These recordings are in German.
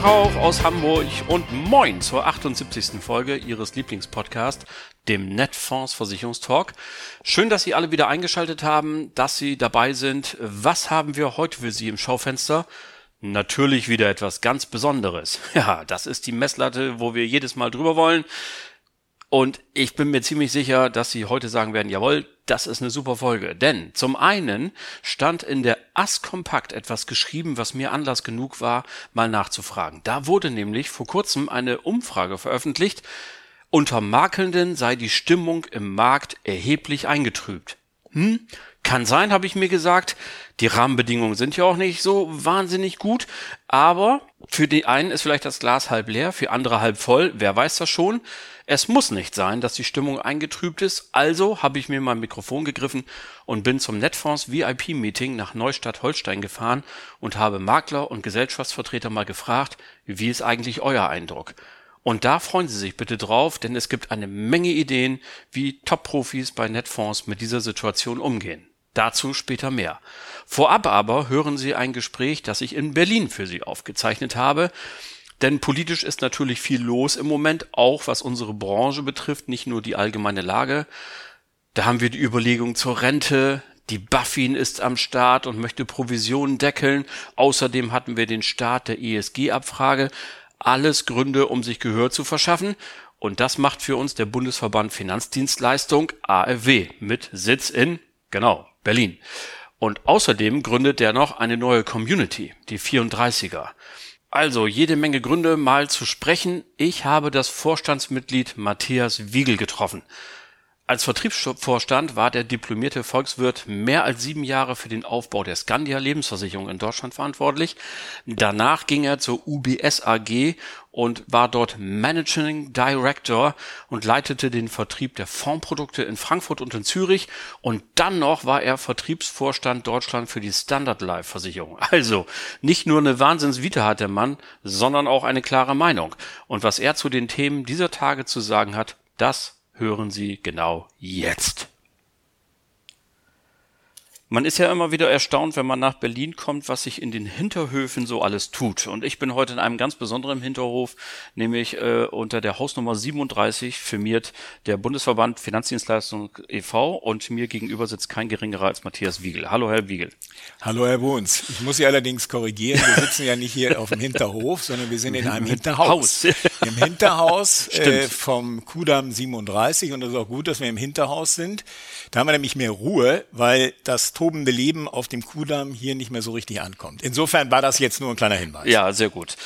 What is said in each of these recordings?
Tag auch aus Hamburg und moin zur 78. Folge Ihres Lieblingspodcasts, dem Netfonds Versicherungstalk. Schön, dass Sie alle wieder eingeschaltet haben, dass Sie dabei sind. Was haben wir heute für Sie im Schaufenster? Natürlich wieder etwas ganz Besonderes. Ja, das ist die Messlatte, wo wir jedes Mal drüber wollen. Und ich bin mir ziemlich sicher, dass Sie heute sagen werden, jawohl, das ist eine super Folge. Denn zum einen stand in der Ass Kompakt etwas geschrieben, was mir Anlass genug war, mal nachzufragen. Da wurde nämlich vor kurzem eine Umfrage veröffentlicht. Unter Makelnden sei die Stimmung im Markt erheblich eingetrübt. Hm, kann sein, habe ich mir gesagt. Die Rahmenbedingungen sind ja auch nicht so wahnsinnig gut, aber für die einen ist vielleicht das Glas halb leer, für andere halb voll, wer weiß das schon. Es muss nicht sein, dass die Stimmung eingetrübt ist, also habe ich mir mein Mikrofon gegriffen und bin zum Netfonds VIP-Meeting nach Neustadt-Holstein gefahren und habe Makler und Gesellschaftsvertreter mal gefragt, wie ist eigentlich euer Eindruck? Und da freuen Sie sich bitte drauf, denn es gibt eine Menge Ideen, wie Top-Profis bei Netfonds mit dieser Situation umgehen. Dazu später mehr. Vorab aber hören Sie ein Gespräch, das ich in Berlin für Sie aufgezeichnet habe. Denn politisch ist natürlich viel los im Moment, auch was unsere Branche betrifft, nicht nur die allgemeine Lage. Da haben wir die Überlegung zur Rente, die Buffin ist am Start und möchte Provisionen deckeln. Außerdem hatten wir den Start der ESG-Abfrage. Alles Gründe, um sich Gehör zu verschaffen. Und das macht für uns der Bundesverband Finanzdienstleistung AFW mit Sitz in, genau, Berlin. Und außerdem gründet der noch eine neue Community, die 34er. Also jede Menge Gründe, mal zu sprechen. Ich habe das Vorstandsmitglied Matthias Wiegel getroffen. Als Vertriebsvorstand war der diplomierte Volkswirt mehr als sieben Jahre für den Aufbau der Scandia Lebensversicherung in Deutschland verantwortlich. Danach ging er zur UBS AG und war dort Managing Director und leitete den Vertrieb der Fondsprodukte in Frankfurt und in Zürich. Und dann noch war er Vertriebsvorstand Deutschland für die Standard Life Versicherung. Also nicht nur eine Wahnsinnsvita hat der Mann, sondern auch eine klare Meinung. Und was er zu den Themen dieser Tage zu sagen hat, das hören Sie genau jetzt. Man ist ja immer wieder erstaunt, wenn man nach Berlin kommt, was sich in den Hinterhöfen so alles tut. Und ich bin heute in einem ganz besonderen Hinterhof, nämlich äh, unter der Hausnummer 37 firmiert der Bundesverband Finanzdienstleistung e.V. und mir gegenüber sitzt kein geringerer als Matthias Wiegel. Hallo, Herr Wiegel. Hallo, Herr Bohns. Ich muss Sie allerdings korrigieren. Wir sitzen ja nicht hier auf dem Hinterhof, sondern wir sind in einem Hinterhaus. Im Hinterhaus äh, vom Kudamm 37 und es ist auch gut, dass wir im Hinterhaus sind. Da haben wir nämlich mehr Ruhe, weil das tobende Leben auf dem Kudamm hier nicht mehr so richtig ankommt. Insofern war das jetzt nur ein kleiner Hinweis. Ja, sehr gut.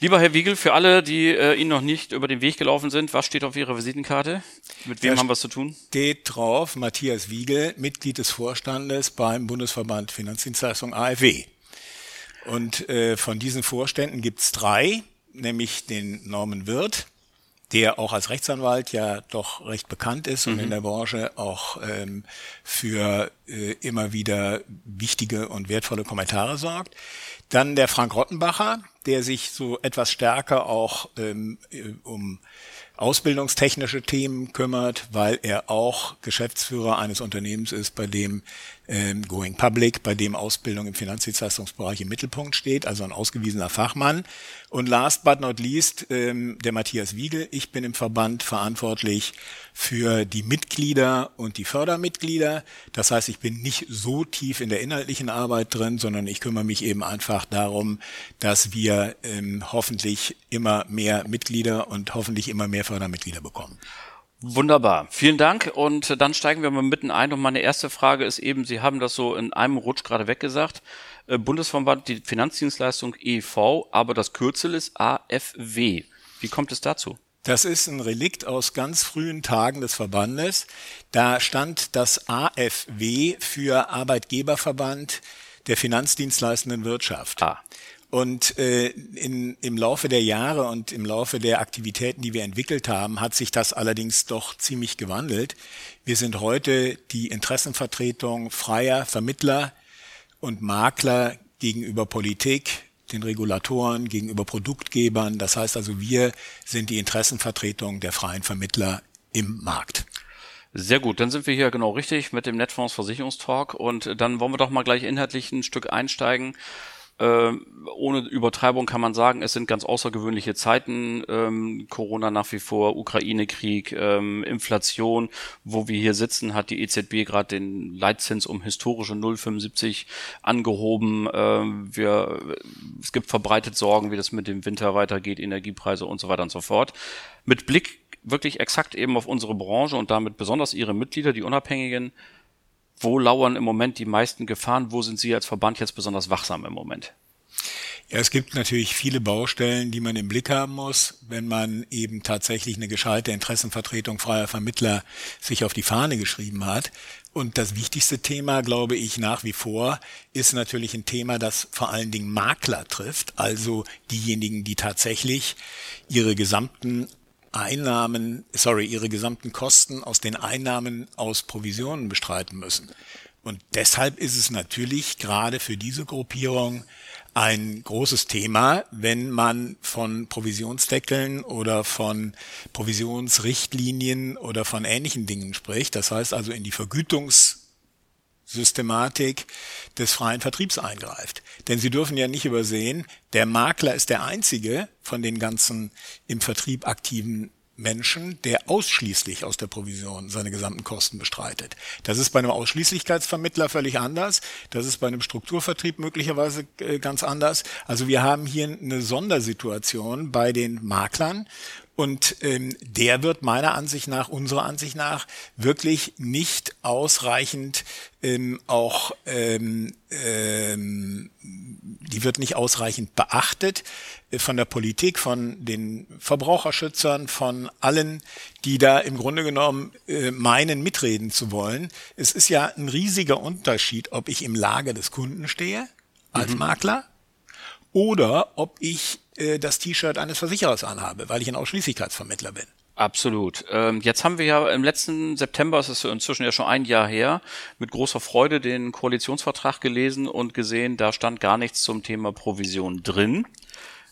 Lieber Herr Wiegel, für alle, die äh, Ihnen noch nicht über den Weg gelaufen sind, was steht auf Ihrer Visitenkarte? Mit wem da haben wir es zu tun? Steht drauf Matthias Wiegel, Mitglied des Vorstandes beim Bundesverband Finanzdienstleistung AfW. Und äh, von diesen Vorständen gibt's drei, nämlich den Norman Wirth, der auch als Rechtsanwalt ja doch recht bekannt ist und mhm. in der Branche auch ähm, für äh, immer wieder wichtige und wertvolle Kommentare sorgt. Dann der Frank Rottenbacher, der sich so etwas stärker auch ähm, äh, um ausbildungstechnische Themen kümmert, weil er auch Geschäftsführer eines Unternehmens ist, bei dem ähm, Going Public, bei dem Ausbildung im Finanzdienstleistungsbereich im Mittelpunkt steht, also ein ausgewiesener Fachmann. Und last but not least ähm, der Matthias Wiegel. Ich bin im Verband verantwortlich für die Mitglieder und die Fördermitglieder. Das heißt, ich bin nicht so tief in der inhaltlichen Arbeit drin, sondern ich kümmere mich eben einfach darum, dass wir ähm, hoffentlich immer mehr Mitglieder und hoffentlich immer mehr Fördermitglieder bekommen. Wunderbar. Vielen Dank. Und dann steigen wir mal mitten ein. Und meine erste Frage ist eben, Sie haben das so in einem Rutsch gerade weggesagt. Äh, Bundesverband, die Finanzdienstleistung EV, aber das Kürzel ist AFW. Wie kommt es dazu? Das ist ein Relikt aus ganz frühen Tagen des Verbandes. Da stand das AFW für Arbeitgeberverband der Finanzdienstleistenden Wirtschaft. Ah. Und äh, in, im Laufe der Jahre und im Laufe der Aktivitäten, die wir entwickelt haben, hat sich das allerdings doch ziemlich gewandelt. Wir sind heute die Interessenvertretung freier Vermittler und Makler gegenüber Politik, den Regulatoren, gegenüber Produktgebern. Das heißt also, wir sind die Interessenvertretung der freien Vermittler im Markt. Sehr gut, dann sind wir hier genau richtig mit dem Netfonds Versicherungstalk und dann wollen wir doch mal gleich inhaltlich ein Stück einsteigen. Ähm, ohne Übertreibung kann man sagen, es sind ganz außergewöhnliche Zeiten. Ähm, Corona nach wie vor, Ukraine-Krieg, ähm, Inflation. Wo wir hier sitzen, hat die EZB gerade den Leitzins um historische 0,75 angehoben. Ähm, wir, es gibt verbreitet Sorgen, wie das mit dem Winter weitergeht, Energiepreise und so weiter und so fort. Mit Blick wirklich exakt eben auf unsere Branche und damit besonders ihre Mitglieder, die Unabhängigen, wo lauern im Moment die meisten Gefahren? Wo sind Sie als Verband jetzt besonders wachsam im Moment? Ja, es gibt natürlich viele Baustellen, die man im Blick haben muss, wenn man eben tatsächlich eine gescheite Interessenvertretung freier Vermittler sich auf die Fahne geschrieben hat. Und das wichtigste Thema, glaube ich, nach wie vor, ist natürlich ein Thema, das vor allen Dingen Makler trifft, also diejenigen, die tatsächlich ihre gesamten Einnahmen, sorry, ihre gesamten Kosten aus den Einnahmen aus Provisionen bestreiten müssen. Und deshalb ist es natürlich gerade für diese Gruppierung ein großes Thema, wenn man von Provisionsdeckeln oder von Provisionsrichtlinien oder von ähnlichen Dingen spricht. Das heißt also in die Vergütungs Systematik des freien Vertriebs eingreift. Denn Sie dürfen ja nicht übersehen, der Makler ist der einzige von den ganzen im Vertrieb aktiven Menschen, der ausschließlich aus der Provision seine gesamten Kosten bestreitet. Das ist bei einem Ausschließlichkeitsvermittler völlig anders. Das ist bei einem Strukturvertrieb möglicherweise äh, ganz anders. Also wir haben hier eine Sondersituation bei den Maklern und ähm, der wird meiner Ansicht nach, unserer Ansicht nach, wirklich nicht ausreichend ähm, auch, ähm, ähm, die wird nicht ausreichend beachtet äh, von der Politik, von den Verbraucherschützern, von allen, die da im Grunde genommen äh, meinen, mitreden zu wollen. Es ist ja ein riesiger Unterschied, ob ich im Lager des Kunden stehe als mhm. Makler oder ob ich äh, das T-Shirt eines Versicherers anhabe, weil ich ein Ausschließlichkeitsvermittler bin. Absolut. Ähm, jetzt haben wir ja im letzten September, es ist inzwischen ja schon ein Jahr her, mit großer Freude den Koalitionsvertrag gelesen und gesehen, da stand gar nichts zum Thema Provision drin.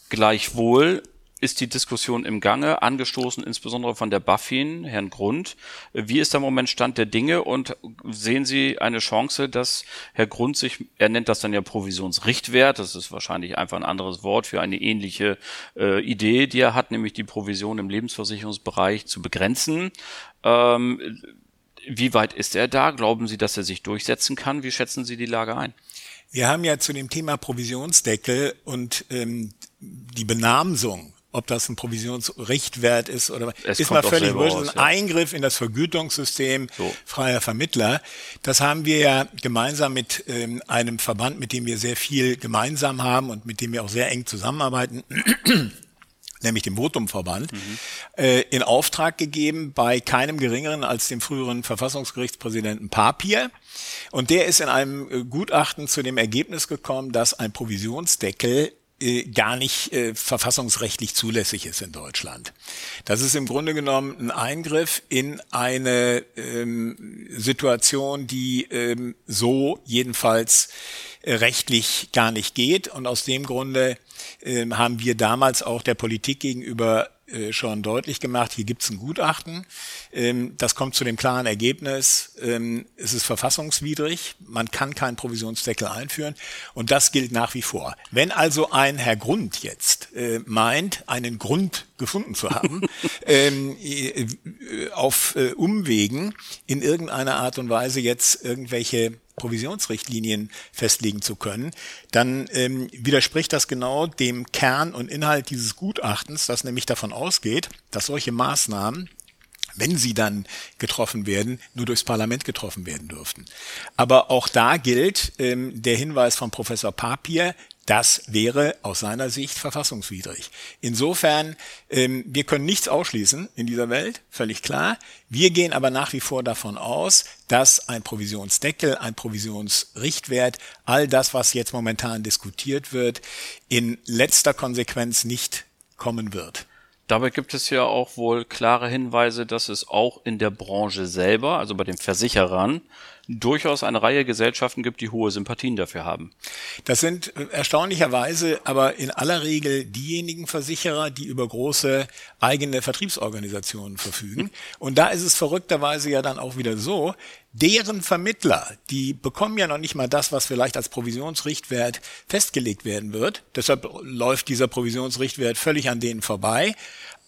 Gleichwohl ist die Diskussion im Gange, angestoßen insbesondere von der Buffin, Herrn Grund. Wie ist der Moment Stand der Dinge und sehen Sie eine Chance, dass Herr Grund sich, er nennt das dann ja Provisionsrichtwert, das ist wahrscheinlich einfach ein anderes Wort für eine ähnliche äh, Idee, die er hat, nämlich die Provision im Lebensversicherungsbereich zu begrenzen. Ähm, wie weit ist er da? Glauben Sie, dass er sich durchsetzen kann? Wie schätzen Sie die Lage ein? Wir haben ja zu dem Thema Provisionsdeckel und ähm, die Benamsung ob das ein Provisionsrichtwert ist oder es ist mal völlig wurscht. Ein ja. Eingriff in das Vergütungssystem so. freier Vermittler. Das haben wir ja gemeinsam mit ähm, einem Verband, mit dem wir sehr viel gemeinsam haben und mit dem wir auch sehr eng zusammenarbeiten. nämlich dem Votumverband, mhm. äh, in Auftrag gegeben bei keinem geringeren als dem früheren Verfassungsgerichtspräsidenten Papier. Und der ist in einem äh, Gutachten zu dem Ergebnis gekommen, dass ein Provisionsdeckel äh, gar nicht äh, verfassungsrechtlich zulässig ist in Deutschland. Das ist im Grunde genommen ein Eingriff in eine ähm, Situation, die ähm, so jedenfalls äh, rechtlich gar nicht geht. Und aus dem Grunde ähm, haben wir damals auch der Politik gegenüber äh, schon deutlich gemacht, hier gibt es ein Gutachten. Ähm, das kommt zu dem klaren Ergebnis, ähm, es ist verfassungswidrig, man kann keinen Provisionsdeckel einführen und das gilt nach wie vor. Wenn also ein Herr Grund jetzt äh, meint, einen Grund gefunden zu haben, ähm, äh, auf Umwegen in irgendeiner Art und Weise jetzt irgendwelche Provisionsrichtlinien festlegen zu können, dann ähm, widerspricht das genau dem Kern und Inhalt dieses Gutachtens, das nämlich davon ausgeht, dass solche Maßnahmen wenn sie dann getroffen werden, nur durchs Parlament getroffen werden dürften. Aber auch da gilt ähm, der Hinweis von Professor Papier, das wäre aus seiner Sicht verfassungswidrig. Insofern, ähm, wir können nichts ausschließen in dieser Welt, völlig klar. Wir gehen aber nach wie vor davon aus, dass ein Provisionsdeckel, ein Provisionsrichtwert, all das, was jetzt momentan diskutiert wird, in letzter Konsequenz nicht kommen wird. Dabei gibt es ja auch wohl klare Hinweise, dass es auch in der Branche selber, also bei den Versicherern, durchaus eine Reihe Gesellschaften gibt, die hohe Sympathien dafür haben. Das sind äh, erstaunlicherweise aber in aller Regel diejenigen Versicherer, die über große eigene Vertriebsorganisationen verfügen. Und da ist es verrückterweise ja dann auch wieder so, deren Vermittler, die bekommen ja noch nicht mal das, was vielleicht als Provisionsrichtwert festgelegt werden wird. Deshalb läuft dieser Provisionsrichtwert völlig an denen vorbei.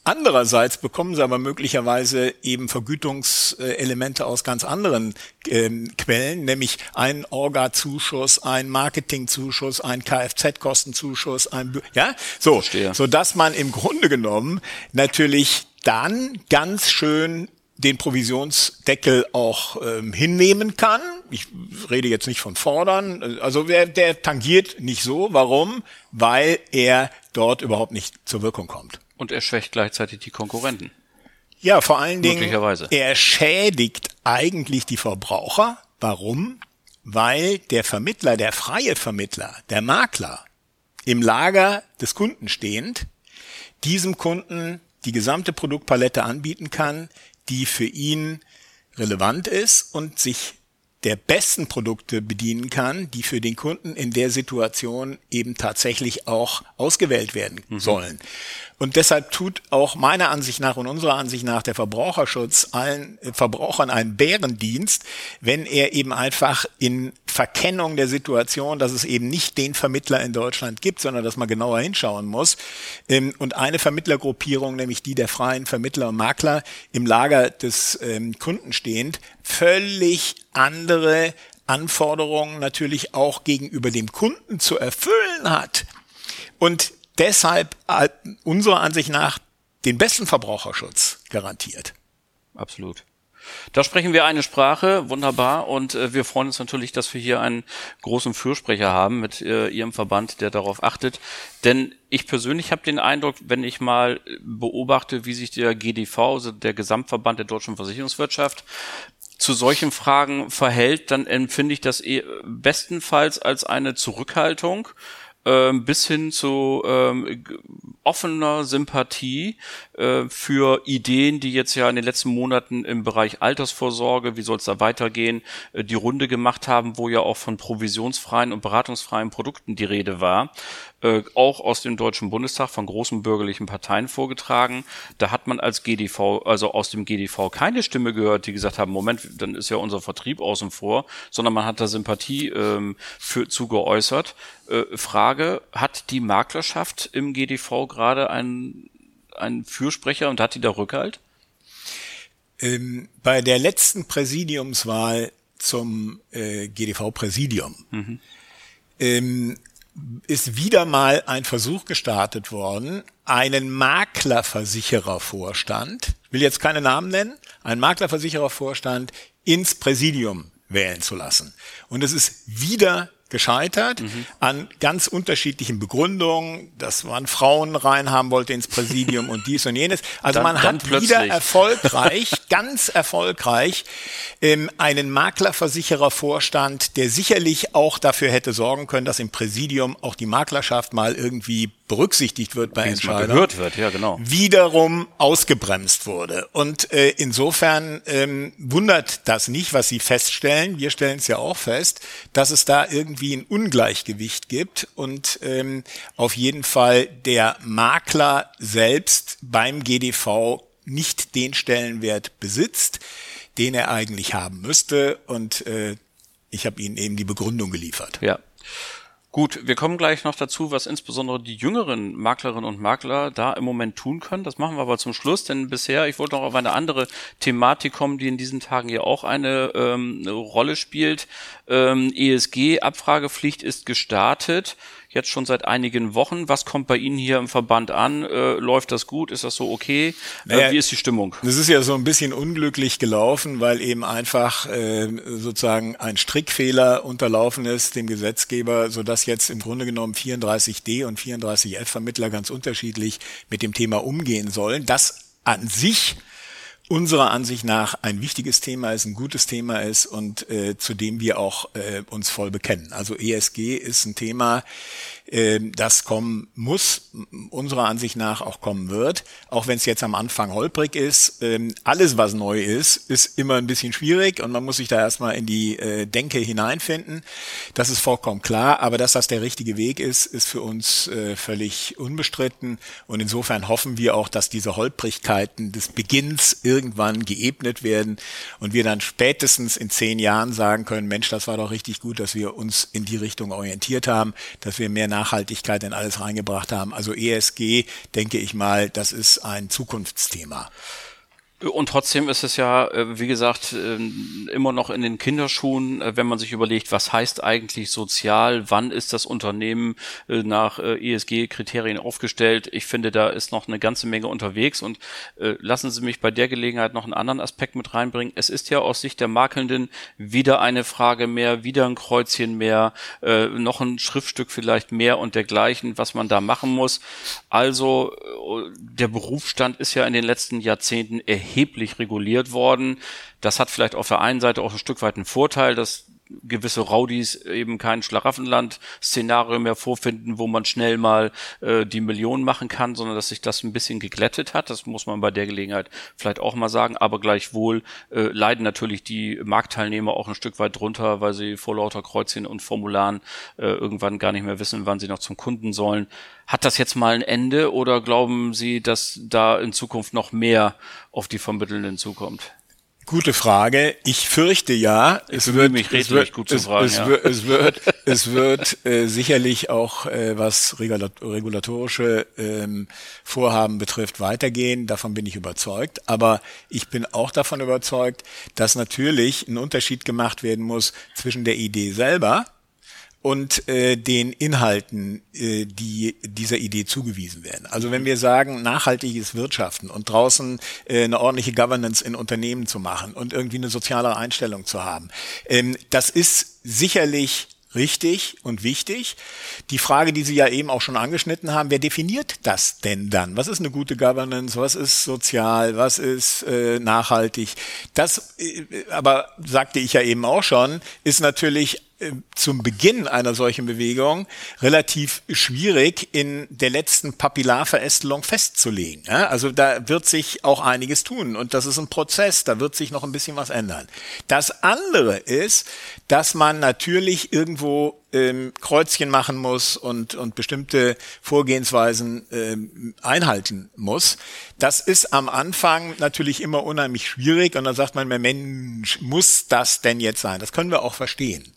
Andererseits bekommen sie aber möglicherweise eben Vergütungselemente aus ganz anderen ähm, Quellen, nämlich einen Orga-Zuschuss, einen Marketing-Zuschuss, einen Kfz-Kostenzuschuss, ein, ja, so, so dass man im Grunde genommen natürlich dann ganz schön den Provisionsdeckel auch ähm, hinnehmen kann. Ich rede jetzt nicht von fordern. Also der, der tangiert nicht so. Warum? Weil er dort überhaupt nicht zur Wirkung kommt. Und er schwächt gleichzeitig die Konkurrenten. Ja, vor allen Dingen, er schädigt eigentlich die Verbraucher. Warum? Weil der Vermittler, der freie Vermittler, der Makler, im Lager des Kunden stehend, diesem Kunden die gesamte Produktpalette anbieten kann, die für ihn relevant ist und sich der besten Produkte bedienen kann, die für den Kunden in der Situation eben tatsächlich auch ausgewählt werden mhm. sollen. Und deshalb tut auch meiner Ansicht nach und unserer Ansicht nach der Verbraucherschutz allen Verbrauchern einen Bärendienst, wenn er eben einfach in Verkennung der Situation, dass es eben nicht den Vermittler in Deutschland gibt, sondern dass man genauer hinschauen muss. Ähm, und eine Vermittlergruppierung, nämlich die der freien Vermittler und Makler im Lager des ähm, Kunden stehend, völlig andere Anforderungen natürlich auch gegenüber dem Kunden zu erfüllen hat. Und deshalb äh, unserer Ansicht nach den besten Verbraucherschutz garantiert. Absolut. Da sprechen wir eine Sprache, wunderbar. Und äh, wir freuen uns natürlich, dass wir hier einen großen Fürsprecher haben mit äh, Ihrem Verband, der darauf achtet. Denn ich persönlich habe den Eindruck, wenn ich mal beobachte, wie sich der GDV, also der Gesamtverband der deutschen Versicherungswirtschaft, zu solchen Fragen verhält, dann empfinde ich das eh bestenfalls als eine Zurückhaltung ähm, bis hin zu ähm, offener Sympathie äh, für Ideen, die jetzt ja in den letzten Monaten im Bereich Altersvorsorge, wie soll es da weitergehen, äh, die Runde gemacht haben, wo ja auch von provisionsfreien und beratungsfreien Produkten die Rede war äh, auch aus dem Deutschen Bundestag von großen bürgerlichen Parteien vorgetragen. Da hat man als GDV, also aus dem GDV keine Stimme gehört, die gesagt haben, Moment, dann ist ja unser Vertrieb außen vor, sondern man hat da Sympathie ähm, für zu geäußert. Äh, Frage, hat die Maklerschaft im GDV gerade einen, einen Fürsprecher und hat die da Rückhalt? Ähm, bei der letzten Präsidiumswahl zum äh, GDV-Präsidium mhm. ähm, ist wieder mal ein Versuch gestartet worden, einen Maklerversicherervorstand, ich will jetzt keine Namen nennen, einen Maklerversicherervorstand ins Präsidium wählen zu lassen. Und es ist wieder gescheitert mhm. an ganz unterschiedlichen Begründungen, dass man Frauen reinhaben wollte ins Präsidium und dies und jenes. Also dann, man hat wieder erfolgreich, ganz erfolgreich, ähm, einen Maklerversicherervorstand, der sicherlich auch dafür hätte sorgen können, dass im Präsidium auch die Maklerschaft mal irgendwie berücksichtigt wird bei Entscheidungen, gehört wird, ja genau, wiederum ausgebremst wurde. Und äh, insofern ähm, wundert das nicht, was Sie feststellen. Wir stellen es ja auch fest, dass es da irgendwie ein Ungleichgewicht gibt und ähm, auf jeden Fall der Makler selbst beim GDV nicht den Stellenwert besitzt, den er eigentlich haben müsste. Und äh, ich habe Ihnen eben die Begründung geliefert. Ja. Gut, wir kommen gleich noch dazu, was insbesondere die jüngeren Maklerinnen und Makler da im Moment tun können. Das machen wir aber zum Schluss, denn bisher, ich wollte noch auf eine andere Thematik kommen, die in diesen Tagen ja auch eine, ähm, eine Rolle spielt. Ähm, ESG-Abfragepflicht ist gestartet. Jetzt schon seit einigen Wochen. Was kommt bei Ihnen hier im Verband an? Äh, läuft das gut? Ist das so okay? Äh, naja, wie ist die Stimmung? Das ist ja so ein bisschen unglücklich gelaufen, weil eben einfach äh, sozusagen ein Strickfehler unterlaufen ist dem Gesetzgeber, sodass jetzt im Grunde genommen 34d und 34f Vermittler ganz unterschiedlich mit dem Thema umgehen sollen. Das an sich unserer Ansicht nach ein wichtiges Thema ist, ein gutes Thema ist und äh, zu dem wir auch äh, uns voll bekennen. Also ESG ist ein Thema, das kommen muss, unserer Ansicht nach auch kommen wird, auch wenn es jetzt am Anfang holprig ist. Ähm, alles, was neu ist, ist immer ein bisschen schwierig und man muss sich da erstmal in die äh, Denke hineinfinden. Das ist vollkommen klar, aber dass das der richtige Weg ist, ist für uns äh, völlig unbestritten und insofern hoffen wir auch, dass diese Holprigkeiten des Beginns irgendwann geebnet werden und wir dann spätestens in zehn Jahren sagen können, Mensch, das war doch richtig gut, dass wir uns in die Richtung orientiert haben, dass wir mehr Nachhaltigkeit in alles reingebracht haben. Also ESG, denke ich mal, das ist ein Zukunftsthema. Und trotzdem ist es ja, äh, wie gesagt, ähm, immer noch in den Kinderschuhen, äh, wenn man sich überlegt, was heißt eigentlich sozial, wann ist das Unternehmen äh, nach ESG-Kriterien aufgestellt. Ich finde, da ist noch eine ganze Menge unterwegs und lassen Sie mich bei der Gelegenheit noch einen anderen Aspekt mit reinbringen. Es ist ja aus Sicht der Makelnden wieder eine Frage mehr, wieder ein Kreuzchen mehr, noch ein Schriftstück vielleicht mehr und dergleichen, was man da machen muss. Also der Berufsstand ist ja in den letzten Jahrzehnten erheblich erheblich reguliert worden. Das hat vielleicht auf der einen Seite auch ein Stück weit einen Vorteil, dass gewisse Raudis eben kein Schlaraffenland-Szenario mehr vorfinden, wo man schnell mal äh, die Millionen machen kann, sondern dass sich das ein bisschen geglättet hat. Das muss man bei der Gelegenheit vielleicht auch mal sagen. Aber gleichwohl äh, leiden natürlich die Marktteilnehmer auch ein Stück weit drunter, weil sie vor lauter Kreuzchen und Formularen äh, irgendwann gar nicht mehr wissen, wann sie noch zum Kunden sollen. Hat das jetzt mal ein Ende oder glauben Sie, dass da in Zukunft noch mehr auf die Vermittelnden zukommt? Gute Frage. Ich fürchte ja. Ich es wird mich es wird, gut zu es, fragen. Es, ja. wird, es wird, es wird äh, sicherlich auch, äh, was regulatorische ähm, Vorhaben betrifft, weitergehen. Davon bin ich überzeugt. Aber ich bin auch davon überzeugt, dass natürlich ein Unterschied gemacht werden muss zwischen der Idee selber und äh, den Inhalten, äh, die dieser Idee zugewiesen werden. Also wenn wir sagen, nachhaltiges Wirtschaften und draußen äh, eine ordentliche Governance in Unternehmen zu machen und irgendwie eine soziale Einstellung zu haben, ähm, das ist sicherlich richtig und wichtig. Die Frage, die Sie ja eben auch schon angeschnitten haben, wer definiert das denn dann? Was ist eine gute Governance? Was ist sozial? Was ist äh, nachhaltig? Das, äh, aber sagte ich ja eben auch schon, ist natürlich zum Beginn einer solchen Bewegung relativ schwierig in der letzten Papillarverästelung festzulegen. Also da wird sich auch einiges tun und das ist ein Prozess, da wird sich noch ein bisschen was ändern. Das andere ist, dass man natürlich irgendwo ähm, Kreuzchen machen muss und, und bestimmte Vorgehensweisen ähm, einhalten muss. Das ist am Anfang natürlich immer unheimlich schwierig und dann sagt man, Mensch, muss das denn jetzt sein? Das können wir auch verstehen.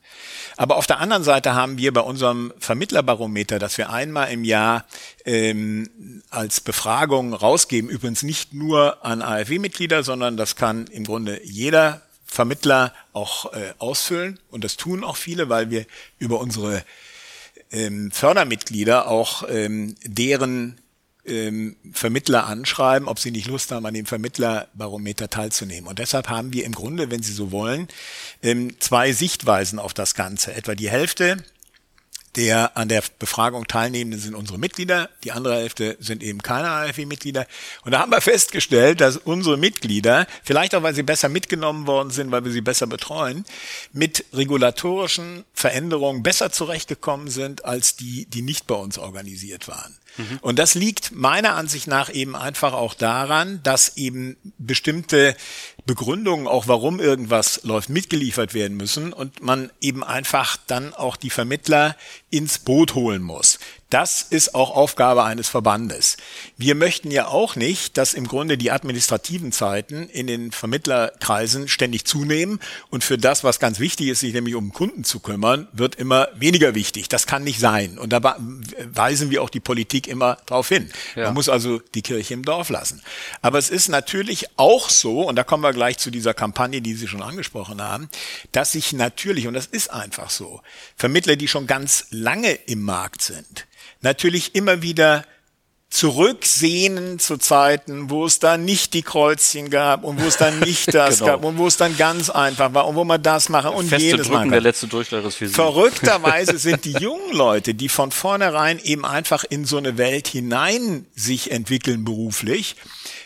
Aber auf der anderen Seite haben wir bei unserem Vermittlerbarometer, das wir einmal im Jahr ähm, als Befragung rausgeben, übrigens nicht nur an AfW-Mitglieder, sondern das kann im Grunde jeder Vermittler auch äh, ausfüllen. Und das tun auch viele, weil wir über unsere ähm, Fördermitglieder auch ähm, deren ähm, Vermittler anschreiben, ob sie nicht Lust haben, an dem Vermittlerbarometer teilzunehmen. Und deshalb haben wir im Grunde, wenn Sie so wollen, ähm, zwei Sichtweisen auf das Ganze. Etwa die Hälfte der an der Befragung teilnehmenden sind unsere Mitglieder, die andere Hälfte sind eben keine AfW-Mitglieder. Und da haben wir festgestellt, dass unsere Mitglieder, vielleicht auch weil sie besser mitgenommen worden sind, weil wir sie besser betreuen, mit regulatorischen Veränderungen besser zurechtgekommen sind als die, die nicht bei uns organisiert waren. Mhm. Und das liegt meiner Ansicht nach eben einfach auch daran, dass eben bestimmte Begründungen, auch warum irgendwas läuft, mitgeliefert werden müssen und man eben einfach dann auch die Vermittler ins Boot holen muss. Das ist auch Aufgabe eines Verbandes. Wir möchten ja auch nicht, dass im Grunde die administrativen Zeiten in den Vermittlerkreisen ständig zunehmen und für das, was ganz wichtig ist, sich nämlich um Kunden zu kümmern, wird immer weniger wichtig. Das kann nicht sein. Und da weisen wir auch die Politik immer darauf hin. Ja. Man muss also die Kirche im Dorf lassen. Aber es ist natürlich auch so, und da kommen wir gleich zu dieser Kampagne, die Sie schon angesprochen haben, dass sich natürlich, und das ist einfach so, Vermittler, die schon ganz lange im Markt sind, natürlich immer wieder zurücksehnen zu Zeiten, wo es da nicht die Kreuzchen gab und wo es dann nicht das genau. gab und wo es dann ganz einfach war und wo man das machen und Feste jedes Drücken der letzte Durchlauf ist Sie. Verrückterweise sind die jungen Leute, die von vornherein eben einfach in so eine Welt hinein sich entwickeln beruflich,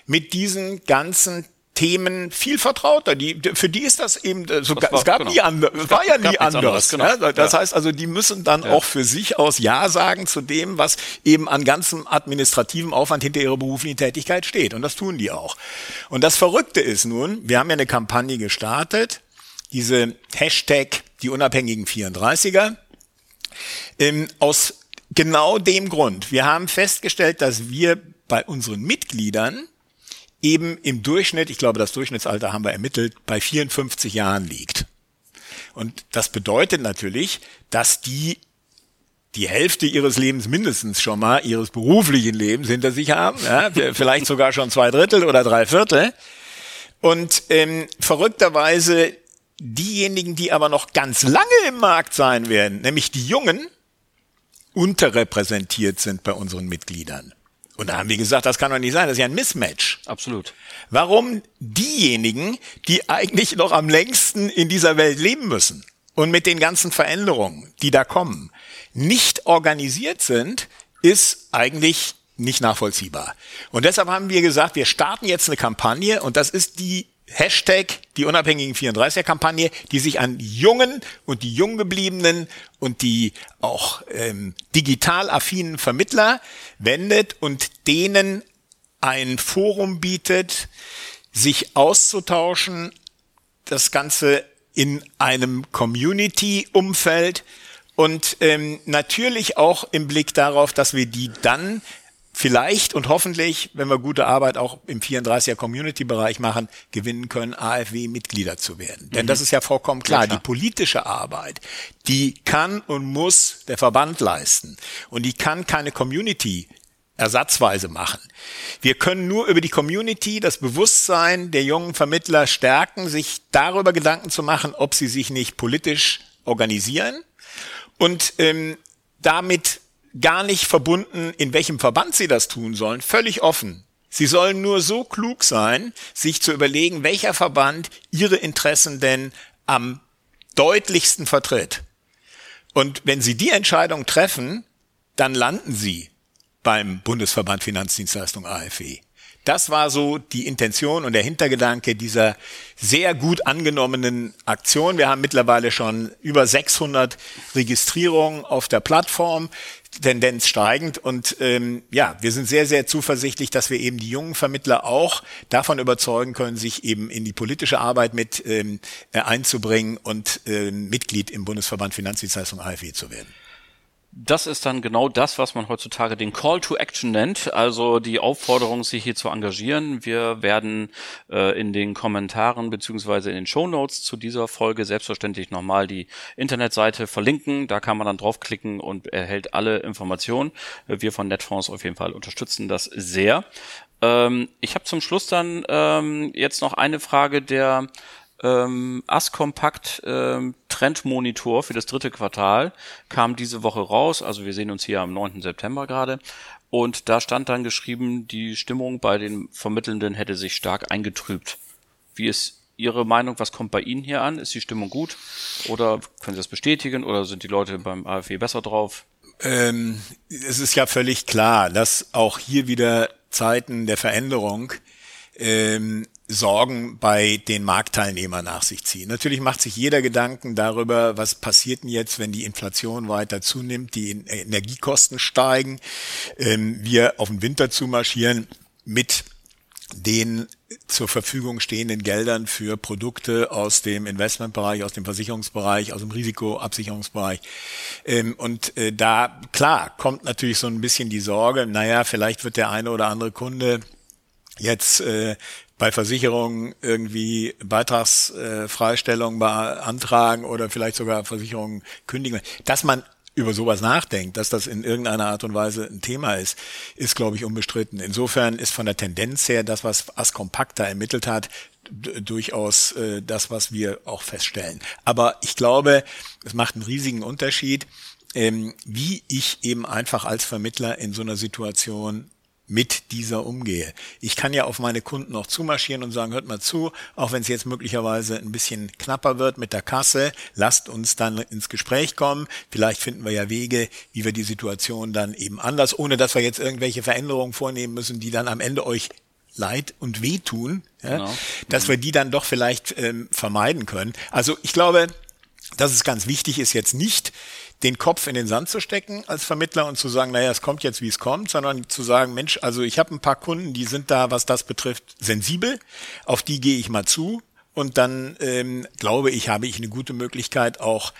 mit diesen ganzen Themen viel vertrauter. Die, für die ist das eben so. Das war, es gab genau. nie anders. Es war ja nie anders. anders genau. ja? Das ja. heißt also, die müssen dann ja. auch für sich aus Ja sagen zu dem, was eben an ganzem administrativen Aufwand hinter ihrer beruflichen Tätigkeit steht. Und das tun die auch. Und das Verrückte ist nun, wir haben ja eine Kampagne gestartet, diese Hashtag die unabhängigen 34er, ähm, aus genau dem Grund. Wir haben festgestellt, dass wir bei unseren Mitgliedern eben im Durchschnitt, ich glaube, das Durchschnittsalter haben wir ermittelt, bei 54 Jahren liegt. Und das bedeutet natürlich, dass die die Hälfte ihres Lebens mindestens schon mal ihres beruflichen Lebens hinter sich haben, ja, vielleicht sogar schon zwei Drittel oder drei Viertel. Und ähm, verrückterweise diejenigen, die aber noch ganz lange im Markt sein werden, nämlich die Jungen, unterrepräsentiert sind bei unseren Mitgliedern. Und da haben wir gesagt, das kann doch nicht sein, das ist ja ein Mismatch. Absolut. Warum diejenigen, die eigentlich noch am längsten in dieser Welt leben müssen und mit den ganzen Veränderungen, die da kommen, nicht organisiert sind, ist eigentlich nicht nachvollziehbar. Und deshalb haben wir gesagt, wir starten jetzt eine Kampagne und das ist die Hashtag die unabhängigen 34er-Kampagne, die sich an Jungen und die Junggebliebenen und die auch ähm, digital affinen Vermittler wendet und denen ein Forum bietet, sich auszutauschen, das Ganze in einem Community-Umfeld und ähm, natürlich auch im Blick darauf, dass wir die dann vielleicht und hoffentlich, wenn wir gute Arbeit auch im 34er Community-Bereich machen, gewinnen können, AfW-Mitglieder zu werden. Denn mhm. das ist ja vollkommen klar. Ja, klar. Die politische Arbeit, die kann und muss der Verband leisten. Und die kann keine Community ersatzweise machen. Wir können nur über die Community das Bewusstsein der jungen Vermittler stärken, sich darüber Gedanken zu machen, ob sie sich nicht politisch organisieren und ähm, damit gar nicht verbunden, in welchem Verband sie das tun sollen, völlig offen. Sie sollen nur so klug sein, sich zu überlegen, welcher Verband ihre Interessen denn am deutlichsten vertritt. Und wenn sie die Entscheidung treffen, dann landen sie beim Bundesverband Finanzdienstleistung AFW. Das war so die Intention und der Hintergedanke dieser sehr gut angenommenen Aktion. Wir haben mittlerweile schon über 600 Registrierungen auf der Plattform. Tendenz steigend. Und ähm, ja, wir sind sehr, sehr zuversichtlich, dass wir eben die jungen Vermittler auch davon überzeugen können, sich eben in die politische Arbeit mit ähm, einzubringen und ähm, Mitglied im Bundesverband Finanzdienstleistung AfW zu werden. Das ist dann genau das, was man heutzutage den Call to Action nennt, also die Aufforderung, sich hier zu engagieren. Wir werden äh, in den Kommentaren beziehungsweise in den Show Notes zu dieser Folge selbstverständlich nochmal die Internetseite verlinken. Da kann man dann draufklicken und erhält alle Informationen. Wir von Netfonds auf jeden Fall unterstützen das sehr. Ähm, ich habe zum Schluss dann ähm, jetzt noch eine Frage der ähm, Askompakt ähm, Trendmonitor für das dritte Quartal kam diese Woche raus. Also wir sehen uns hier am 9. September gerade. Und da stand dann geschrieben, die Stimmung bei den Vermittelnden hätte sich stark eingetrübt. Wie ist Ihre Meinung? Was kommt bei Ihnen hier an? Ist die Stimmung gut? Oder können Sie das bestätigen? Oder sind die Leute beim AfW besser drauf? Ähm, es ist ja völlig klar, dass auch hier wieder Zeiten der Veränderung ähm, Sorgen bei den Marktteilnehmern nach sich ziehen. Natürlich macht sich jeder Gedanken darüber, was passiert denn jetzt, wenn die Inflation weiter zunimmt, die Energiekosten steigen, ähm, wir auf den Winter zumarschieren mit den zur Verfügung stehenden Geldern für Produkte aus dem Investmentbereich, aus dem Versicherungsbereich, aus dem Risikoabsicherungsbereich. Ähm, und äh, da, klar, kommt natürlich so ein bisschen die Sorge, naja, vielleicht wird der eine oder andere Kunde jetzt äh, bei Versicherungen irgendwie Beitragsfreistellung beantragen oder vielleicht sogar Versicherungen kündigen. Dass man über sowas nachdenkt, dass das in irgendeiner Art und Weise ein Thema ist, ist, glaube ich, unbestritten. Insofern ist von der Tendenz her das, was Askompakt da ermittelt hat, durchaus äh, das, was wir auch feststellen. Aber ich glaube, es macht einen riesigen Unterschied, ähm, wie ich eben einfach als Vermittler in so einer Situation mit dieser umgehe. Ich kann ja auf meine Kunden auch zumarschieren und sagen, hört mal zu, auch wenn es jetzt möglicherweise ein bisschen knapper wird mit der Kasse, lasst uns dann ins Gespräch kommen. Vielleicht finden wir ja Wege, wie wir die Situation dann eben anders, ohne dass wir jetzt irgendwelche Veränderungen vornehmen müssen, die dann am Ende euch leid und wehtun, ja, genau. dass wir die dann doch vielleicht ähm, vermeiden können. Also ich glaube, dass es ganz wichtig ist, jetzt nicht den Kopf in den Sand zu stecken als Vermittler und zu sagen, naja, es kommt jetzt, wie es kommt, sondern zu sagen, Mensch, also ich habe ein paar Kunden, die sind da, was das betrifft, sensibel, auf die gehe ich mal zu. Und dann ähm, glaube ich, habe ich eine gute Möglichkeit, auch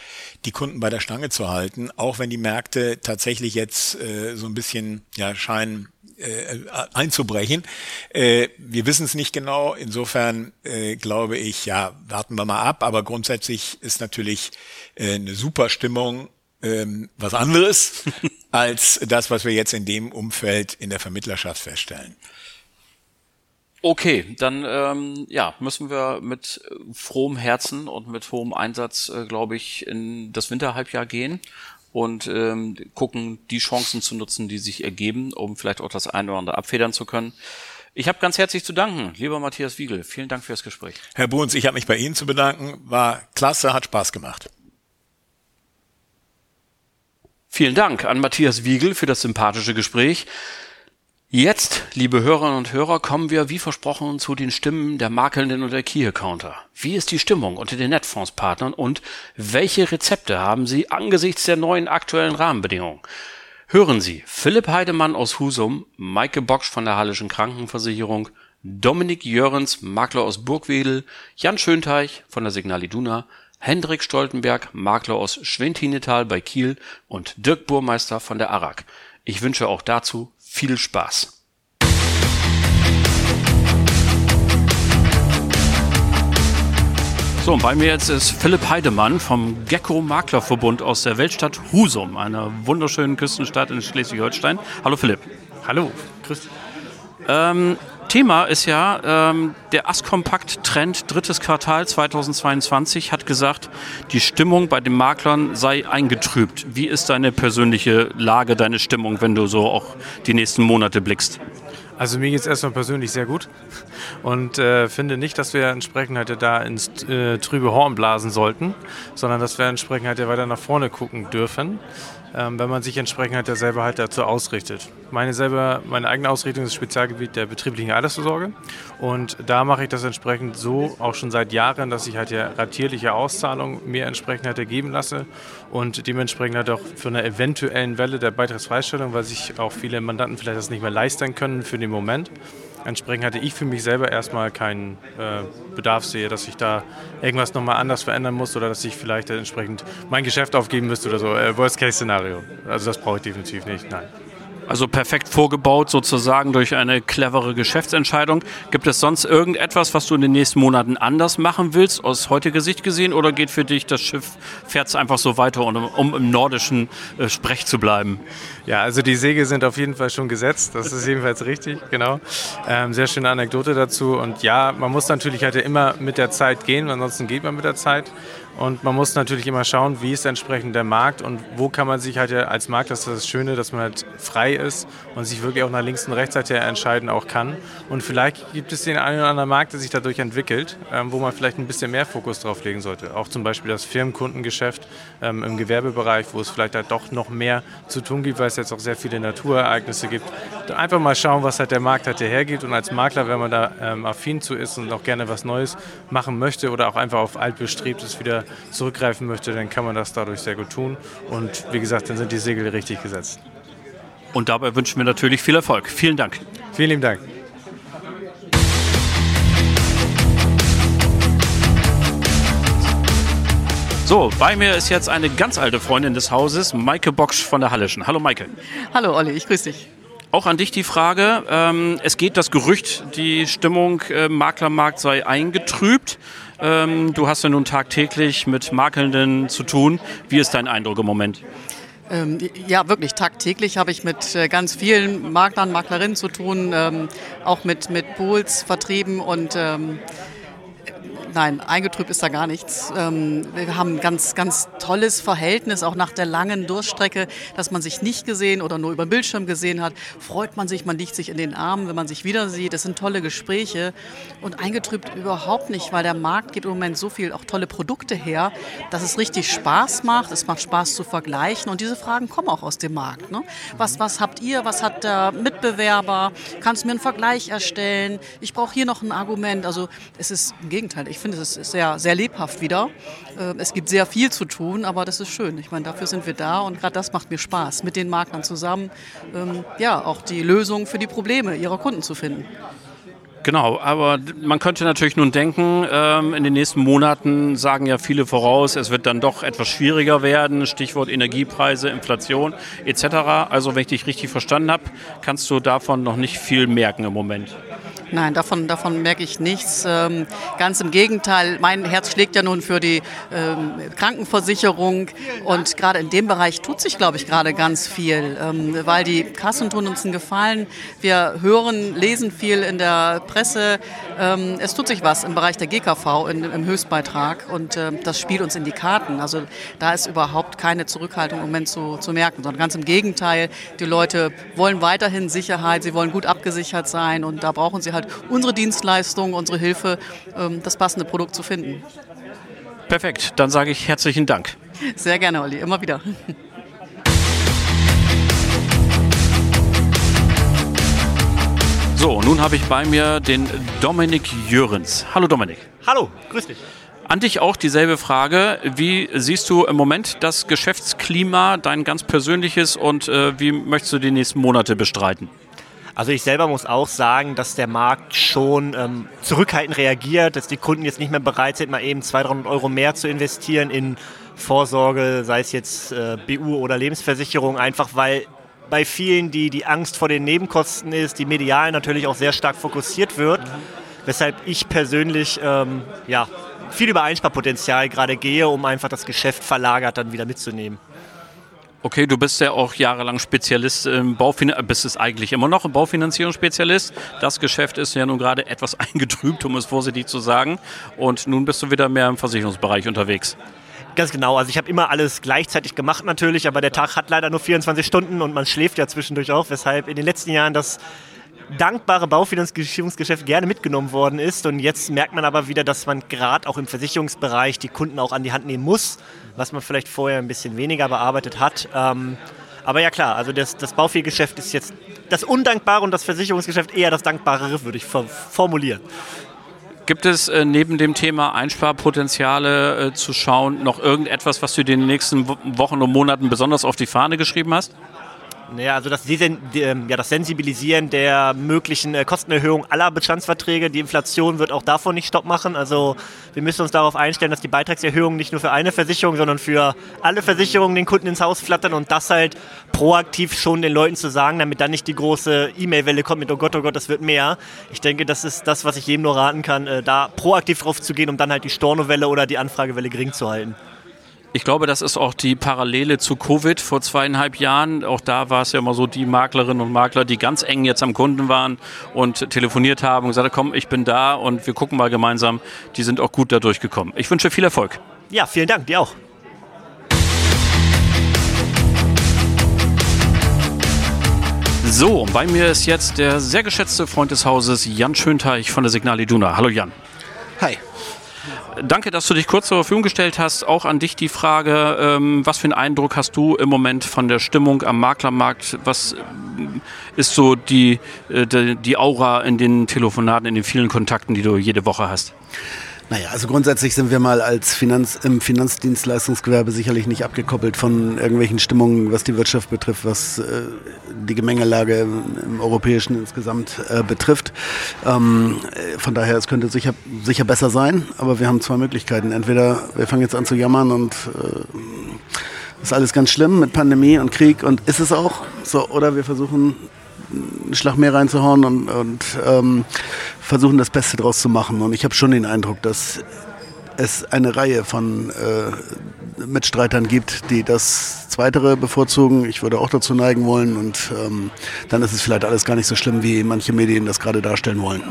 die Kunden bei der Stange zu halten, auch wenn die Märkte tatsächlich jetzt äh, so ein bisschen ja, scheinen äh, einzubrechen. Äh, wir wissen es nicht genau. Insofern äh, glaube ich, ja, warten wir mal ab. Aber grundsätzlich ist natürlich äh, eine super Stimmung ähm, was anderes als das, was wir jetzt in dem Umfeld in der Vermittlerschaft feststellen. Okay, dann ähm, ja, müssen wir mit frohem Herzen und mit hohem Einsatz, äh, glaube ich, in das Winterhalbjahr gehen und ähm, gucken, die Chancen zu nutzen, die sich ergeben, um vielleicht auch das eine oder andere abfedern zu können. Ich habe ganz herzlich zu danken, lieber Matthias Wiegel. Vielen Dank fürs Gespräch. Herr Bruns, ich habe mich bei Ihnen zu bedanken. War klasse, hat Spaß gemacht. Vielen Dank an Matthias Wiegel für das sympathische Gespräch. Jetzt, liebe Hörerinnen und Hörer, kommen wir wie versprochen zu den Stimmen der Makelnden und der Key-Accounter. Wie ist die Stimmung unter den Netfondspartnern und welche Rezepte haben sie angesichts der neuen aktuellen Rahmenbedingungen? Hören Sie Philipp Heidemann aus Husum, Maike Bocksch von der Hallischen Krankenversicherung, Dominik Jörens, Makler aus Burgwedel, Jan Schönteich von der Signal Iduna, Hendrik Stoltenberg, Makler aus Schwentinetal bei Kiel und Dirk Burmeister von der ARAG. Ich wünsche auch dazu viel Spaß. So, und bei mir jetzt ist Philipp Heidemann vom Gecko Maklerverbund aus der Weltstadt Husum, einer wunderschönen Küstenstadt in Schleswig-Holstein. Hallo Philipp. Hallo, grüß dich. Ähm, Thema ist ja, ähm, der Askompakt-Trend drittes Quartal 2022 hat gesagt, die Stimmung bei den Maklern sei eingetrübt. Wie ist deine persönliche Lage, deine Stimmung, wenn du so auch die nächsten Monate blickst? Also mir geht es erstmal persönlich sehr gut und äh, finde nicht, dass wir entsprechend halt da ins äh, trübe Horn blasen sollten, sondern dass wir entsprechend halt weiter nach vorne gucken dürfen ähm, wenn man sich entsprechend halt selber halt dazu ausrichtet. Meine, selber, meine eigene Ausrichtung ist das Spezialgebiet der betrieblichen Altersvorsorge und da mache ich das entsprechend so auch schon seit Jahren, dass ich halt ja ratierliche Auszahlungen mir entsprechend halt ergeben lasse und dementsprechend halt auch für eine eventuellen Welle der Beitragsfreistellung, weil sich auch viele Mandanten vielleicht das nicht mehr leisten können für den Moment, Entsprechend hatte ich für mich selber erstmal keinen äh, Bedarf sehe, dass ich da irgendwas nochmal anders verändern muss oder dass ich vielleicht entsprechend mein Geschäft aufgeben müsste oder so. Äh, Worst-Case-Szenario. Also das brauche ich definitiv nicht, nein. Also perfekt vorgebaut sozusagen durch eine clevere Geschäftsentscheidung. Gibt es sonst irgendetwas, was du in den nächsten Monaten anders machen willst, aus heutiger Sicht gesehen? Oder geht für dich das Schiff, fährt es einfach so weiter, um, um im nordischen äh, Sprech zu bleiben? Ja, also die Segel sind auf jeden Fall schon gesetzt. Das ist jedenfalls richtig, genau. Ähm, sehr schöne Anekdote dazu. Und ja, man muss natürlich halt immer mit der Zeit gehen, ansonsten geht man mit der Zeit. Und man muss natürlich immer schauen, wie ist entsprechend der Markt und wo kann man sich halt als Markt, das ist das Schöne, dass man halt frei ist und sich wirklich auch nach links und rechts halt entscheiden auch kann. Und vielleicht gibt es den einen oder anderen Markt, der sich dadurch entwickelt, ähm, wo man vielleicht ein bisschen mehr Fokus drauf legen sollte. Auch zum Beispiel das Firmenkundengeschäft ähm, im Gewerbebereich, wo es vielleicht halt doch noch mehr zu tun gibt, weil es jetzt auch sehr viele Naturereignisse gibt. Einfach mal schauen, was halt der Markt halt hergibt und als Makler, wenn man da ähm, affin zu ist und auch gerne was Neues machen möchte oder auch einfach auf altbestrebtes wieder zurückgreifen möchte, dann kann man das dadurch sehr gut tun. Und wie gesagt, dann sind die Segel richtig gesetzt. Und dabei wünschen wir natürlich viel Erfolg. Vielen Dank. Vielen lieben Dank. So, bei mir ist jetzt eine ganz alte Freundin des Hauses, Maike Bocksch von der Hallischen. Hallo Maike. Hallo Olli, ich grüße dich. Auch an dich die Frage. Ähm, es geht das Gerücht, die Stimmung im Maklermarkt sei eingetrübt. Ähm, du hast ja nun tagtäglich mit Makelnden zu tun. Wie ist dein Eindruck im Moment? Ähm, ja, wirklich tagtäglich habe ich mit äh, ganz vielen Maklern, Maklerinnen zu tun, ähm, auch mit, mit Pools vertrieben und ähm, Nein, eingetrübt ist da gar nichts. Ähm, wir haben ein ganz, ganz tolles Verhältnis, auch nach der langen Durststrecke, dass man sich nicht gesehen oder nur über den Bildschirm gesehen hat. Freut man sich, man liegt sich in den Armen, wenn man sich wieder sieht. Das sind tolle Gespräche. Und eingetrübt überhaupt nicht, weil der Markt gibt im Moment so viel auch tolle Produkte her, dass es richtig Spaß macht. Es macht Spaß zu vergleichen. Und diese Fragen kommen auch aus dem Markt. Ne? Was, was habt ihr? Was hat der Mitbewerber? Kannst du mir einen Vergleich erstellen? Ich brauche hier noch ein Argument. Also es ist im Gegenteil. Ich finde, es ist sehr, sehr lebhaft wieder. Äh, es gibt sehr viel zu tun, aber das ist schön. Ich meine, dafür sind wir da und gerade das macht mir Spaß, mit den Maklern zusammen, ähm, ja, auch die Lösung für die Probleme ihrer Kunden zu finden. Genau, aber man könnte natürlich nun denken, ähm, in den nächsten Monaten sagen ja viele voraus, es wird dann doch etwas schwieriger werden, Stichwort Energiepreise, Inflation etc. Also wenn ich dich richtig verstanden habe, kannst du davon noch nicht viel merken im Moment. Nein, davon, davon merke ich nichts. Ähm, ganz im Gegenteil, mein Herz schlägt ja nun für die ähm, Krankenversicherung und gerade in dem Bereich tut sich, glaube ich, gerade ganz viel, ähm, weil die Kassen tun uns einen Gefallen. Wir hören, lesen viel in der Presse. Es tut sich was im Bereich der GKV im Höchstbeitrag und das spielt uns in die Karten. Also da ist überhaupt keine Zurückhaltung im Moment zu, zu merken, sondern ganz im Gegenteil. Die Leute wollen weiterhin Sicherheit, sie wollen gut abgesichert sein und da brauchen sie halt halt unsere Dienstleistung, unsere Hilfe, ähm, das passende Produkt zu finden. Perfekt, dann sage ich herzlichen Dank. Sehr gerne, Olli, immer wieder. So, nun habe ich bei mir den Dominik Jürens. Hallo Dominik. Hallo, grüß dich. An dich auch dieselbe Frage. Wie siehst du im Moment das Geschäftsklima, dein ganz persönliches und äh, wie möchtest du die nächsten Monate bestreiten? Also ich selber muss auch sagen, dass der Markt schon ähm, zurückhaltend reagiert, dass die Kunden jetzt nicht mehr bereit sind, mal eben 200, 300 Euro mehr zu investieren in Vorsorge, sei es jetzt äh, BU oder Lebensversicherung, einfach weil bei vielen die, die Angst vor den Nebenkosten ist, die medial natürlich auch sehr stark fokussiert wird, mhm. weshalb ich persönlich ähm, ja, viel über Einsparpotenzial gerade gehe, um einfach das Geschäft verlagert dann wieder mitzunehmen. Okay, du bist ja auch jahrelang Spezialist im Baufinanzierung, bist es eigentlich immer noch ein Baufinanzierungsspezialist. Das Geschäft ist ja nun gerade etwas eingetrübt, um es vorsichtig zu sagen. Und nun bist du wieder mehr im Versicherungsbereich unterwegs. Ganz genau. Also ich habe immer alles gleichzeitig gemacht natürlich, aber der Tag hat leider nur 24 Stunden und man schläft ja zwischendurch auch, weshalb in den letzten Jahren das dankbare Baufinanzierungsgeschäft gerne mitgenommen worden ist. Und jetzt merkt man aber wieder, dass man gerade auch im Versicherungsbereich die Kunden auch an die Hand nehmen muss, was man vielleicht vorher ein bisschen weniger bearbeitet hat. Ähm, aber ja klar, also das, das Baufehlgeschäft ist jetzt das Undankbare und das Versicherungsgeschäft eher das Dankbarere, würde ich formulieren. Gibt es äh, neben dem Thema Einsparpotenziale äh, zu schauen noch irgendetwas, was du in den nächsten Wochen und Monaten besonders auf die Fahne geschrieben hast? Naja, also das, ähm, ja, das Sensibilisieren der möglichen äh, Kostenerhöhung aller Bestandsverträge. Die Inflation wird auch davon nicht Stopp machen. Also wir müssen uns darauf einstellen, dass die Beitragserhöhungen nicht nur für eine Versicherung, sondern für alle Versicherungen den Kunden ins Haus flattern und das halt proaktiv schon den Leuten zu sagen, damit dann nicht die große E-Mail-Welle kommt mit, oh Gott, oh Gott, das wird mehr. Ich denke, das ist das, was ich jedem nur raten kann, äh, da proaktiv drauf zu gehen, um dann halt die Stornowelle oder die Anfragewelle gering zu halten. Ich glaube, das ist auch die Parallele zu Covid vor zweieinhalb Jahren. Auch da war es ja immer so, die Maklerinnen und Makler, die ganz eng jetzt am Kunden waren und telefoniert haben und gesagt, komm, ich bin da und wir gucken mal gemeinsam. Die sind auch gut da durchgekommen. Ich wünsche viel Erfolg. Ja, vielen Dank, dir auch. So, bei mir ist jetzt der sehr geschätzte Freund des Hauses, Jan Schönteich von der Signal Iduna. Hallo Jan. Hi. Danke, dass du dich kurz zur Verfügung gestellt hast. Auch an dich die Frage, ähm, was für einen Eindruck hast du im Moment von der Stimmung am Maklermarkt? Was äh, ist so die, äh, die, die Aura in den Telefonaten, in den vielen Kontakten, die du jede Woche hast? Naja, also grundsätzlich sind wir mal als Finanz, im Finanzdienstleistungsgewerbe sicherlich nicht abgekoppelt von irgendwelchen Stimmungen, was die Wirtschaft betrifft, was äh, die Gemengelage im Europäischen insgesamt äh, betrifft. Ähm, äh, von daher, es könnte sicher, sicher besser sein, aber wir haben zwei Möglichkeiten. Entweder wir fangen jetzt an zu jammern und äh, ist alles ganz schlimm mit Pandemie und Krieg und ist es auch so, oder wir versuchen einen Schlag mehr reinzuhauen und, und ähm, versuchen das Beste draus zu machen. Und ich habe schon den Eindruck, dass es eine Reihe von äh, Mitstreitern gibt, die das Zweitere bevorzugen. Ich würde auch dazu neigen wollen und ähm, dann ist es vielleicht alles gar nicht so schlimm, wie manche Medien das gerade darstellen wollen.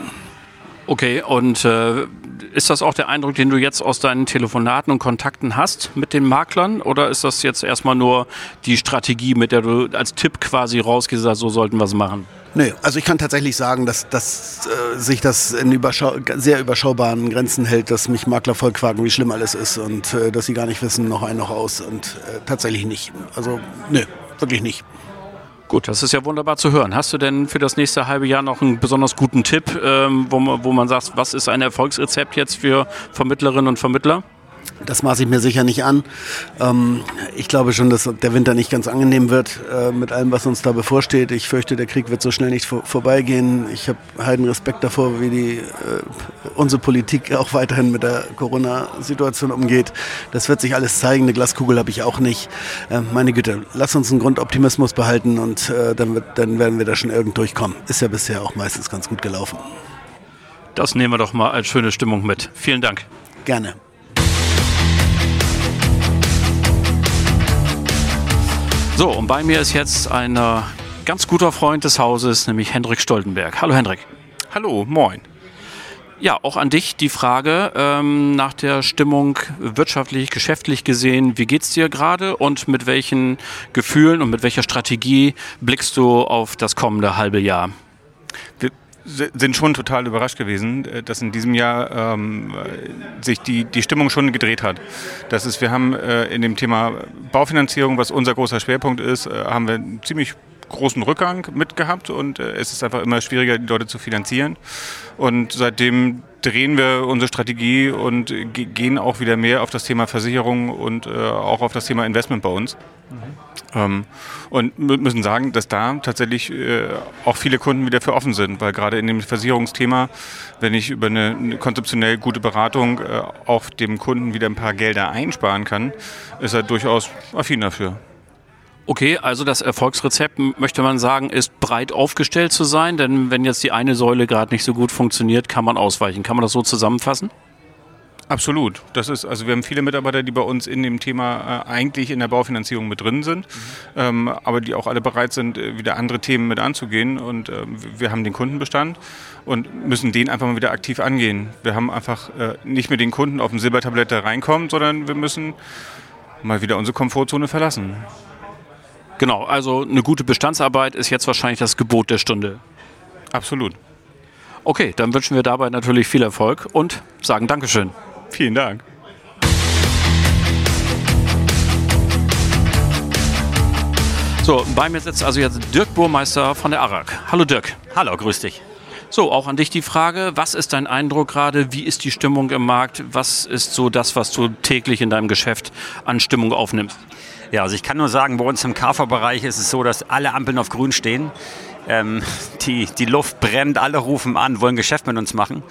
Okay, und äh, ist das auch der Eindruck, den du jetzt aus deinen Telefonaten und Kontakten hast mit den Maklern? Oder ist das jetzt erstmal nur die Strategie, mit der du als Tipp quasi rausgehst, so sollten wir es machen? Nee, also ich kann tatsächlich sagen, dass, dass äh, sich das in überschau sehr überschaubaren Grenzen hält, dass mich Makler vollquaken, wie schlimm alles ist und äh, dass sie gar nicht wissen, noch ein, noch aus und äh, tatsächlich nicht. Also, nö, wirklich nicht. Gut, das ist ja wunderbar zu hören. Hast du denn für das nächste halbe Jahr noch einen besonders guten Tipp, ähm, wo, man, wo man sagt, was ist ein Erfolgsrezept jetzt für Vermittlerinnen und Vermittler? Das maße ich mir sicher nicht an. Ähm, ich glaube schon, dass der Winter nicht ganz angenehm wird äh, mit allem, was uns da bevorsteht. Ich fürchte, der Krieg wird so schnell nicht vor vorbeigehen. Ich habe heiden Respekt davor, wie die, äh, unsere Politik auch weiterhin mit der Corona-Situation umgeht. Das wird sich alles zeigen. Eine Glaskugel habe ich auch nicht. Äh, meine Güte, lass uns einen Grundoptimismus behalten und äh, dann, wird, dann werden wir da schon irgend durchkommen. Ist ja bisher auch meistens ganz gut gelaufen. Das nehmen wir doch mal als schöne Stimmung mit. Vielen Dank. Gerne. So, und bei mir ist jetzt ein äh, ganz guter Freund des Hauses, nämlich Hendrik Stoltenberg. Hallo Hendrik. Hallo, moin. Ja, auch an dich die Frage ähm, nach der Stimmung wirtschaftlich, geschäftlich gesehen. Wie geht's dir gerade und mit welchen Gefühlen und mit welcher Strategie blickst du auf das kommende halbe Jahr? Sind schon total überrascht gewesen, äh, dass in diesem Jahr ähm, sich die, die Stimmung schon gedreht hat. Das ist, wir haben äh, in dem Thema Baufinanzierung, was unser großer Schwerpunkt ist, äh, haben wir einen ziemlich großen Rückgang mitgehabt und äh, es ist einfach immer schwieriger, die Leute zu finanzieren. Und seitdem drehen wir unsere Strategie und gehen auch wieder mehr auf das Thema Versicherung und äh, auch auf das Thema Investment bei uns. Mhm. Ähm, und müssen sagen, dass da tatsächlich äh, auch viele Kunden wieder für offen sind, weil gerade in dem Versicherungsthema, wenn ich über eine, konzeptionell gute Beratung äh, auch dem Kunden wieder ein paar Gelder einsparen kann, ist er durchaus affin dafür. Okay, also das Erfolgsrezept, möchte man sagen, ist breit aufgestellt zu sein, denn wenn jetzt die eine Säule gerade nicht so gut funktioniert, kann man ausweichen. Kann man das so zusammenfassen? Absolut. Das ist, also wir haben viele Mitarbeiter, die bei uns in dem Thema äh, eigentlich in der Baufinanzierung mit drin sind, mhm. ähm, aber die auch alle bereit sind, äh, wieder andere Themen mit anzugehen. Und äh, wir haben den Kundenbestand und müssen den einfach mal wieder aktiv angehen. Wir haben einfach äh, nicht mit den Kunden auf dem Silbertablett da reinkommen, sondern wir müssen mal wieder unsere Komfortzone verlassen. Genau, also eine gute Bestandsarbeit ist jetzt wahrscheinlich das Gebot der Stunde. Absolut. Okay, dann wünschen wir dabei natürlich viel Erfolg und sagen Dankeschön. Vielen Dank. So, bei mir sitzt also jetzt Dirk Burmeister von der ARAG. Hallo Dirk. Hallo, grüß dich. So, auch an dich die Frage, was ist dein Eindruck gerade? Wie ist die Stimmung im Markt? Was ist so das, was du täglich in deinem Geschäft an Stimmung aufnimmst? Ja, also ich kann nur sagen, bei uns im KV-Bereich ist es so, dass alle Ampeln auf grün stehen. Ähm, die, die Luft brennt, alle rufen an, wollen Geschäft mit uns machen.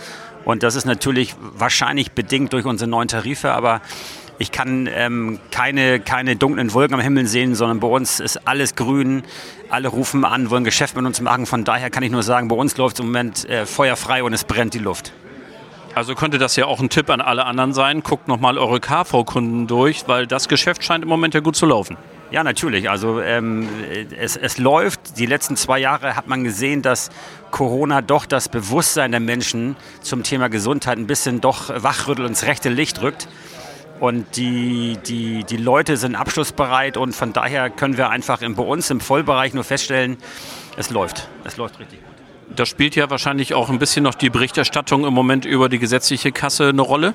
Und das ist natürlich wahrscheinlich bedingt durch unsere neuen Tarife, aber ich kann ähm, keine, keine dunklen Wolken am Himmel sehen, sondern bei uns ist alles grün. Alle rufen an, wollen Geschäft mit uns machen. Von daher kann ich nur sagen, bei uns läuft es im Moment äh, feuerfrei und es brennt die Luft. Also könnte das ja auch ein Tipp an alle anderen sein. Guckt nochmal eure KV-Kunden durch, weil das Geschäft scheint im Moment ja gut zu laufen. Ja, natürlich. Also ähm, es, es läuft. Die letzten zwei Jahre hat man gesehen, dass Corona doch das Bewusstsein der Menschen zum Thema Gesundheit ein bisschen doch wachrüttelt ins rechte Licht rückt. Und die, die, die Leute sind abschlussbereit und von daher können wir einfach bei uns im Vollbereich nur feststellen, es läuft. Es läuft richtig gut. Da spielt ja wahrscheinlich auch ein bisschen noch die Berichterstattung im Moment über die gesetzliche Kasse eine Rolle.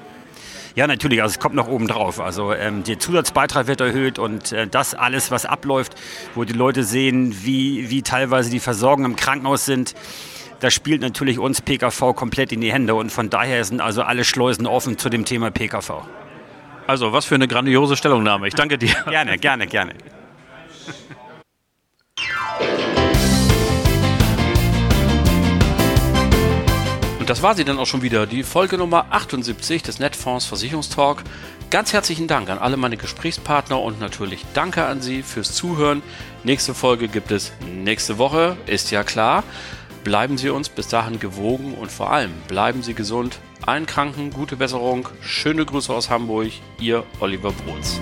Ja, natürlich. Also es kommt noch oben drauf. Also ähm, der Zusatzbeitrag wird erhöht und äh, das alles, was abläuft, wo die Leute sehen, wie, wie teilweise die Versorgung im Krankenhaus sind, das spielt natürlich uns PKV komplett in die Hände und von daher sind also alle Schleusen offen zu dem Thema PKV. Also, was für eine grandiose Stellungnahme. Ich danke dir. Gerne, gerne, gerne. Das war sie dann auch schon wieder, die Folge Nummer 78 des Netfonds Versicherungstalk. Ganz herzlichen Dank an alle meine Gesprächspartner und natürlich danke an Sie fürs Zuhören. Nächste Folge gibt es nächste Woche, ist ja klar. Bleiben Sie uns bis dahin gewogen und vor allem bleiben Sie gesund. Allen Kranken gute Besserung. Schöne Grüße aus Hamburg. Ihr Oliver Bruns.